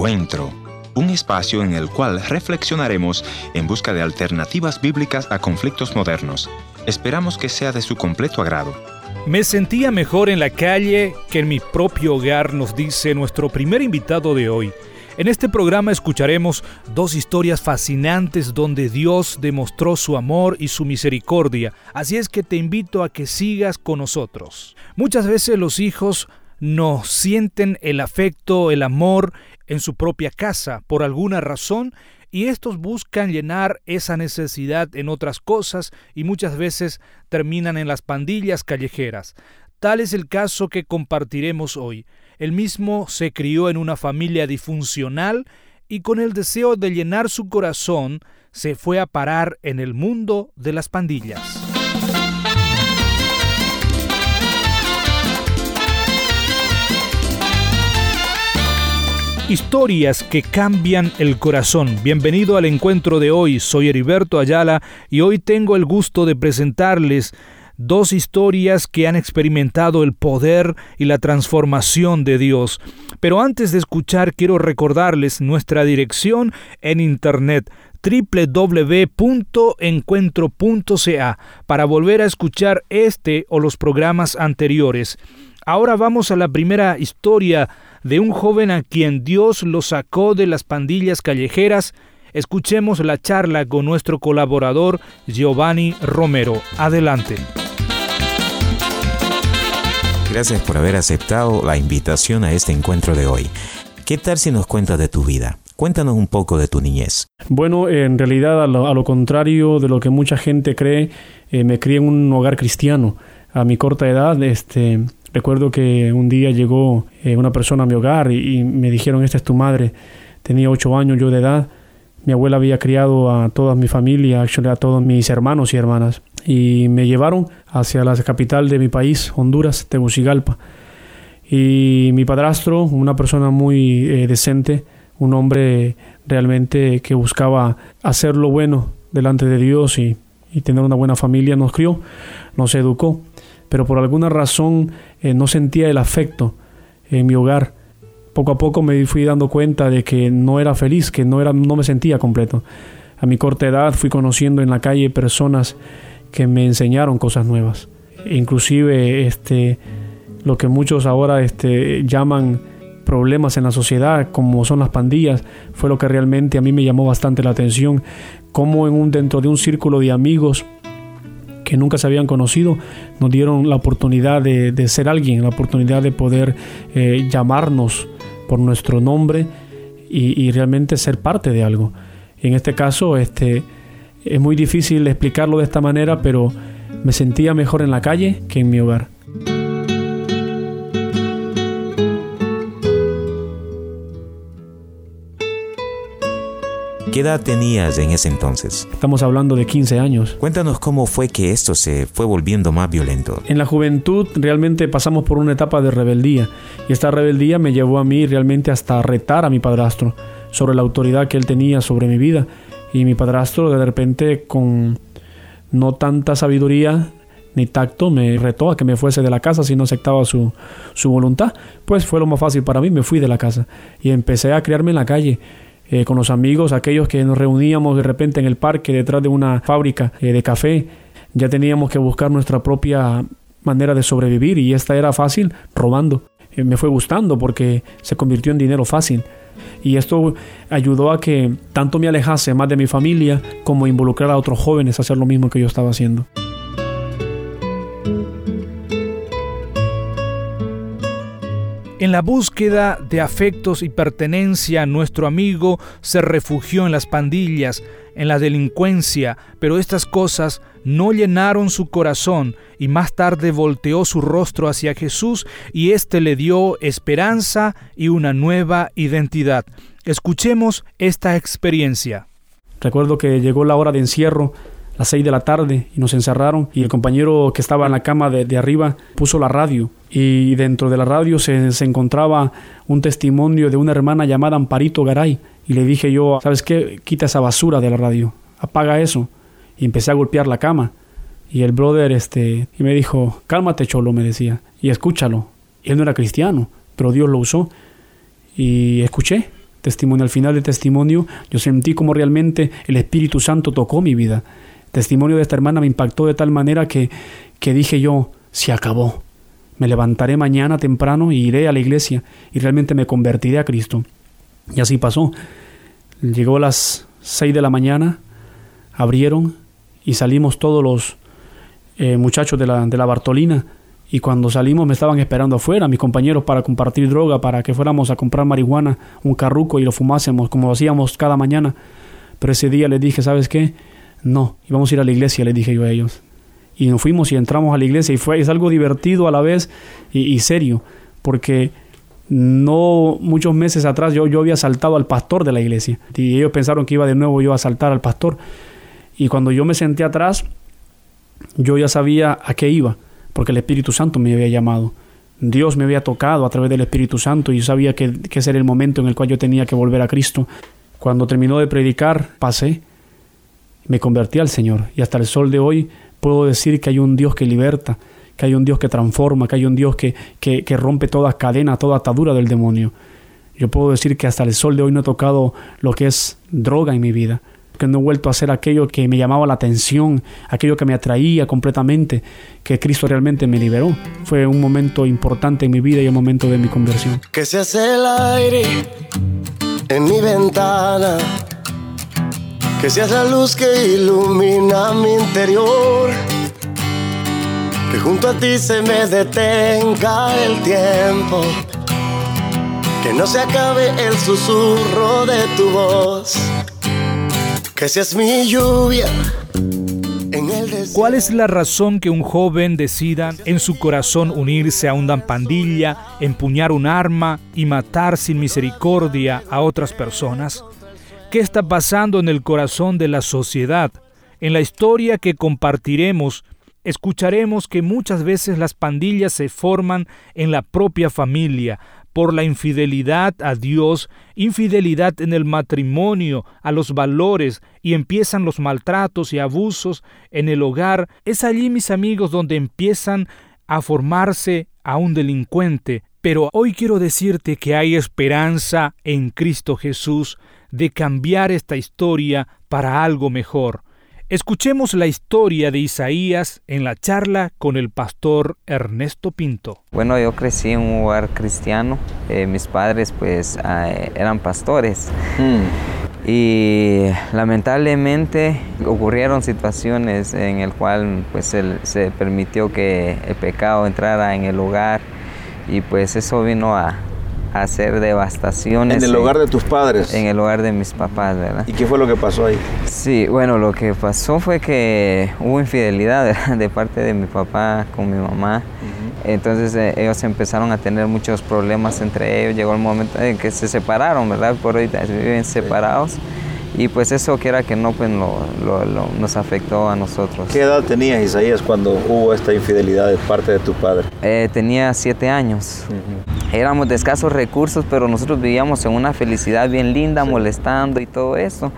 Encuentro, un espacio en el cual reflexionaremos en busca de alternativas bíblicas a conflictos modernos. Esperamos que sea de su completo agrado. Me sentía mejor en la calle que en mi propio hogar, nos dice nuestro primer invitado de hoy. En este programa escucharemos dos historias fascinantes donde Dios demostró su amor y su misericordia, así es que te invito a que sigas con nosotros. Muchas veces los hijos no sienten el afecto, el amor en su propia casa por alguna razón y estos buscan llenar esa necesidad en otras cosas y muchas veces terminan en las pandillas callejeras. Tal es el caso que compartiremos hoy. El mismo se crió en una familia disfuncional y con el deseo de llenar su corazón se fue a parar en el mundo de las pandillas. Historias que cambian el corazón. Bienvenido al encuentro de hoy. Soy Heriberto Ayala y hoy tengo el gusto de presentarles dos historias que han experimentado el poder y la transformación de Dios. Pero antes de escuchar quiero recordarles nuestra dirección en internet www.encuentro.ca para volver a escuchar este o los programas anteriores. Ahora vamos a la primera historia de un joven a quien Dios lo sacó de las pandillas callejeras, escuchemos la charla con nuestro colaborador Giovanni Romero. Adelante. Gracias por haber aceptado la invitación a este encuentro de hoy. ¿Qué tal si nos cuentas de tu vida? Cuéntanos un poco de tu niñez. Bueno, en realidad a lo, contrario de lo que mucha gente cree, eh, me crié en un hogar cristiano. A mi corta edad, este, Recuerdo que un día llegó eh, una persona a mi hogar y, me dijeron, esta es tu madre. Tenía ocho años yo de edad. Mi abuela había criado a toda mi familia, a todos mis hermanos y hermanas. Y me llevaron hacia la capital de mi país, Honduras, Tegucigalpa. Y mi padrastro, una persona muy eh, decente, un hombre realmente que buscaba hacer lo bueno delante de Dios y, y tener una buena familia, nos crió, nos educó pero por alguna razón eh, no sentía el afecto en mi hogar. Poco a poco me fui dando cuenta de que no era feliz, que no, era, no me sentía completo. A mi corta edad fui conociendo en la calle personas que me enseñaron cosas nuevas. Inclusive este, lo que muchos ahora este, llaman problemas en la sociedad, como son las pandillas, fue lo que realmente a mí me llamó bastante la atención. Como en un, dentro de un círculo de amigos que nunca se habían conocido, nos dieron la oportunidad de, ser alguien, la oportunidad de poder eh, llamarnos por nuestro nombre y, realmente ser parte de algo. En este caso, este, es muy difícil explicarlo de esta manera, pero me sentía mejor en la calle que en mi hogar. ¿Qué edad tenías en ese entonces? Estamos hablando de 15 años. Cuéntanos cómo fue que esto se fue volviendo más violento. En la juventud realmente pasamos por una etapa de rebeldía y esta rebeldía me llevó a mí realmente hasta retar a mi padrastro sobre la autoridad que él tenía sobre mi vida y mi padrastro de repente con no tanta sabiduría ni tacto me retó a que me fuese de la casa si no aceptaba su, su voluntad. Pues fue lo más fácil para mí, me fui de la casa y empecé a criarme en la calle eh, con los amigos, aquellos que nos reuníamos de repente en el parque detrás de una fábrica eh, de café. Ya teníamos que buscar nuestra propia manera de sobrevivir y esta era fácil robando. Eh, me fue gustando porque se convirtió en dinero fácil. Y esto ayudó a que tanto me alejase más de mi familia como involucrar a otros jóvenes a hacer lo mismo que yo estaba haciendo. En la búsqueda de afectos y pertenencia, nuestro amigo se refugió en las pandillas, en la delincuencia, pero estas cosas no llenaron su corazón y más tarde volteó su rostro hacia Jesús y éste le dio esperanza y una nueva identidad. Escuchemos esta experiencia. Recuerdo que llegó la hora de encierro las seis de la tarde y nos encerraron y el compañero que estaba en la cama de, arriba puso la radio y dentro de la radio se, se, encontraba un testimonio de una hermana llamada Amparito Garay y le dije yo, ¿sabes qué? Quita esa basura de la radio, apaga eso y empecé a golpear la cama y el brother este y me dijo, cálmate cholo, me decía, y escúchalo. Y él no era cristiano, pero Dios lo usó y escuché testimonio. Al final del testimonio yo sentí como realmente el Espíritu Santo tocó mi vida. Testimonio de esta hermana me impactó de tal manera que, que dije yo, se acabó. Me levantaré mañana temprano y iré a la iglesia y realmente me convertiré a Cristo. Y así pasó. Llegó a las seis de la mañana, abrieron y salimos todos los eh, muchachos de la, de la Bartolina. Y cuando salimos me estaban esperando afuera mis compañeros para compartir droga, para que fuéramos a comprar marihuana, un carruco y lo fumásemos como hacíamos cada mañana. Pero ese día les dije, ¿sabes qué? No, íbamos a ir a la iglesia, les dije yo a ellos. Y nos fuimos y entramos a la iglesia y fue es algo divertido a la vez y, serio, porque no muchos meses atrás yo, yo había saltado al pastor de la iglesia y ellos pensaron que iba de nuevo yo a saltar al pastor. Y cuando yo me senté atrás, yo ya sabía a qué iba, porque el Espíritu Santo me había llamado. Dios me había tocado a través del Espíritu Santo y yo sabía que, que ese era el momento en el cual yo tenía que volver a Cristo. Cuando terminó de predicar, pasé, me convertí al Señor y hasta el sol de hoy puedo decir que hay un Dios que liberta, que hay un Dios que transforma, que hay un Dios que, que, rompe toda cadena, toda atadura del demonio. Yo puedo decir que hasta el sol de hoy no he tocado lo que es droga en mi vida que no he vuelto a hacer aquello que me llamaba la atención, aquello que me atraía completamente, que Cristo realmente me liberó. Fue un momento importante en mi vida y un momento de mi conversión. Que se hace el aire en mi ventana, que seas la luz que ilumina mi interior, que junto a ti se me detenga el tiempo. Que no se acabe el susurro de tu voz que seas mi lluvia. ¿Cuál es la razón que un joven decida en su corazón unirse a una pandilla, empuñar un arma y matar sin misericordia a otras personas? ¿Qué está pasando en el corazón de la sociedad? En la historia que compartiremos, escucharemos que muchas veces las pandillas se forman en la propia familia, por la infidelidad a Dios, infidelidad en el matrimonio, a los valores, y empiezan los maltratos y abusos en el hogar, es allí, mis amigos, donde empiezan a formarse a un delincuente. Pero hoy quiero decirte que hay esperanza en Cristo Jesús de cambiar esta historia para algo mejor. Escuchemos la historia de Isaías en la charla con el pastor Ernesto Pinto. Bueno, yo crecí en un hogar cristiano. Eh, mis padres pues ah, eran pastores. Hmm. Y lamentablemente ocurrieron situaciones en el cual pues se permitió que el pecado entrara en el hogar y pues eso vino a, hacer devastaciones. ¿En el hogar de tus padres? En el hogar de mis papás, ¿verdad? ¿Y qué fue lo que pasó ahí? Sí, bueno, lo que pasó fue que hubo infidelidad de parte de mi papá con mi mamá. Entonces eh, ellos empezaron a tener muchos problemas entre ellos. Llegó el momento en que se separaron, ¿verdad? Por hoy viven separados. Y pues eso que era que no, pues nos afectó a nosotros. ¿Qué edad tenías, Isaías, cuando hubo esta infidelidad de parte de tu padre? Eh, tenía siete años. Éramos de escasos recursos, pero nosotros vivíamos en una felicidad bien linda, molestando y todo eso.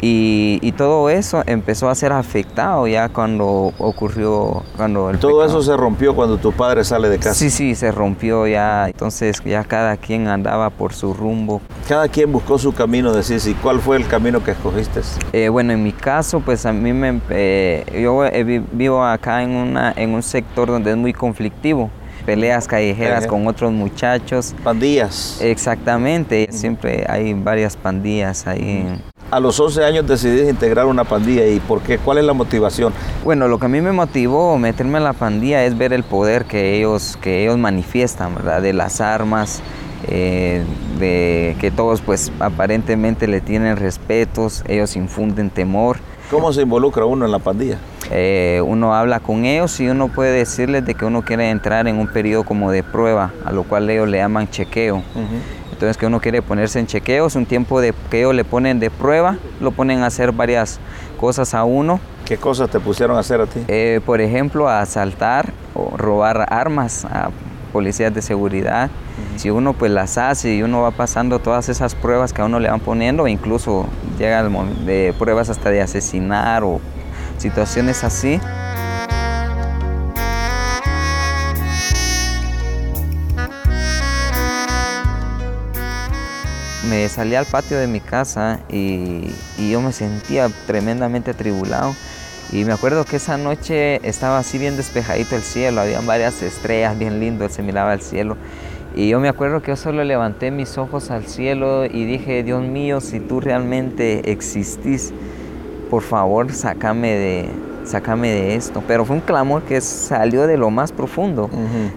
Y, todo eso empezó a ser afectado ya cuando ocurrió, cuando el Todo eso se rompió cuando tu padre sale de casa. Sí, sí, se rompió ya. Entonces ya cada quien andaba por su rumbo. Cada quien buscó su camino, decís. ¿Y cuál fue el camino que escogiste? Eh, bueno, en mi caso, pues a mí me... Eh, yo vivo acá en, una, en un sector donde es muy conflictivo peleas callejeras con otros muchachos. Pandillas. Exactamente, siempre hay varias pandillas ahí a los 11 años decidí integrar una pandilla y por qué? ¿Cuál es la motivación? Bueno, lo que a mí me motivó meterme en la pandilla es ver el poder que ellos, que ellos manifiestan, ¿verdad? De las armas, eh, de que todos pues aparentemente le tienen respetos, ellos infunden temor. ¿Cómo se involucra uno en la pandilla? Eh, uno habla con ellos y uno puede decirles de que uno quiere entrar en un periodo como de prueba, a lo cual ellos le llaman chequeo. Entonces que uno quiere ponerse en chequeos, un tiempo de, que ellos le ponen de prueba, lo ponen a hacer varias cosas a uno. ¿Qué cosas te pusieron a hacer a ti? Eh, por ejemplo, a asaltar o robar armas a policías de seguridad. Si uno pues las hace y uno va pasando todas esas pruebas que a uno le van poniendo, incluso llega el de pruebas hasta de asesinar o situaciones así. me salí al patio de mi casa y, yo me sentía tremendamente atribulado. Y me acuerdo que esa noche estaba así bien despejadito el cielo, habían varias estrellas, bien lindo, se miraba el cielo. Y yo me acuerdo que yo solo levanté mis ojos al cielo y dije, Dios mío, si tú realmente existís, por favor, sácame de, sácame de esto. Pero fue un clamor que salió de lo más profundo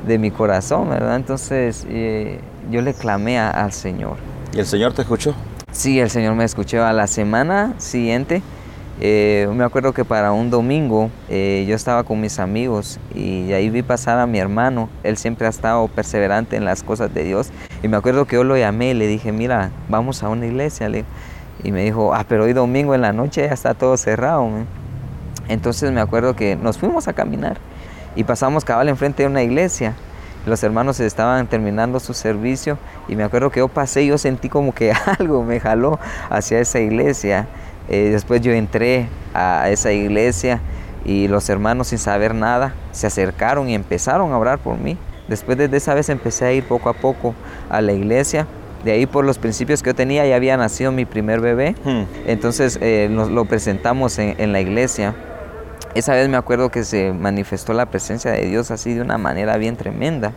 de mi corazón, ¿verdad? Entonces eh, yo le clamé al Señor. ¿Y el Señor te escuchó? Sí, el Señor me escuchó. A la semana siguiente eh, me acuerdo que para un domingo eh, yo estaba con mis amigos y ahí vi pasar a mi hermano. Él siempre ha estado perseverante en las cosas de Dios. Y me acuerdo que yo lo llamé y le dije, mira, vamos a una iglesia. Y me dijo, ah, pero hoy domingo en la noche ya está todo cerrado. Entonces me acuerdo que nos fuimos a caminar y pasamos cabal enfrente de una iglesia. Los hermanos estaban terminando su servicio y me acuerdo que yo pasé y yo sentí como que algo me jaló hacia esa iglesia. Eh, después yo entré a esa iglesia y los hermanos sin saber nada se acercaron y empezaron a orar por mí. Después de esa vez empecé a ir poco a poco a la iglesia. De ahí por los principios que yo tenía ya había nacido mi primer bebé. Hmm. Entonces eh, nos lo presentamos en, la iglesia. Esa vez me acuerdo que se manifestó la presencia de Dios así de una manera bien tremenda.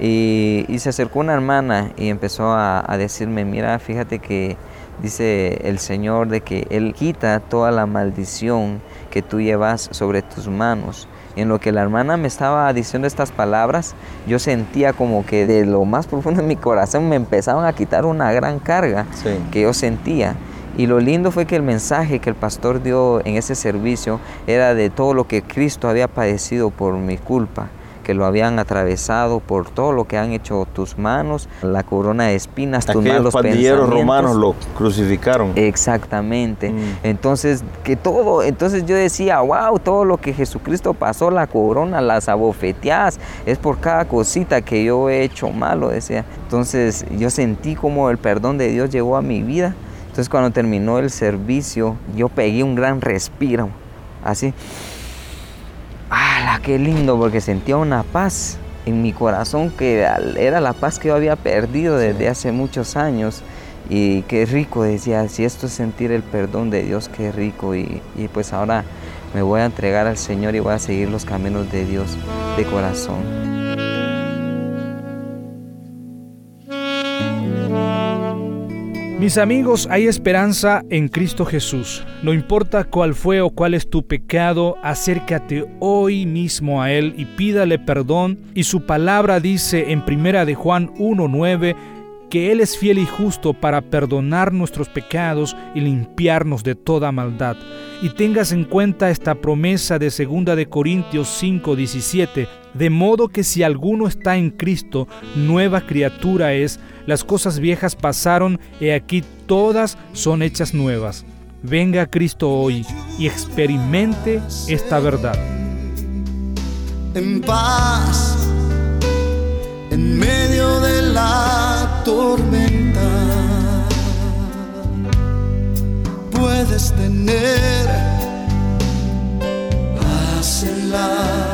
Y, se acercó una hermana y empezó a decirme, mira, fíjate que dice el Señor de que Él quita toda la maldición que tú llevas sobre tus manos. En lo que la hermana me estaba diciendo estas palabras, yo sentía como que de lo más profundo de mi corazón me empezaban a quitar una gran carga que yo sentía. Y lo lindo fue que el mensaje que el pastor dio en ese servicio era de todo lo que Cristo había padecido por mi culpa que lo habían atravesado por todo lo que han hecho tus manos, la corona de espinas, tus malos pandilleros romanos lo crucificaron. Exactamente. Mm. Entonces, que todo, entonces yo decía, wow, todo lo que Jesucristo pasó, la corona, las abofeteadas, es por cada cosita que yo he hecho malo, decía. Entonces, yo sentí como el perdón de Dios llegó a mi vida. Entonces, cuando terminó el servicio, yo pegué un gran respiro, así. ¡Hala, qué lindo! Porque sentía una paz en mi corazón que era la paz que yo había perdido desde hace muchos años. Y qué rico, decía, si esto es sentir el perdón de Dios, qué rico. Y, y pues ahora me voy a entregar al Señor y voy a seguir los caminos de Dios de corazón. Mis amigos, hay esperanza en Cristo Jesús. No importa cuál fue o cuál es tu pecado, acércate hoy mismo a Él y pídale perdón. Y su palabra dice en primera de Juan 1.9 que Él es fiel y justo para perdonar nuestros pecados y limpiarnos de toda maldad. Y tengas en cuenta esta promesa de segunda de Corintios 5:17, de modo que si alguno está en Cristo, nueva criatura es, las cosas viejas pasaron, y aquí todas son hechas nuevas. Venga a Cristo hoy y experimente esta verdad. En paz, en medio tormenta, puedes tener paz en la.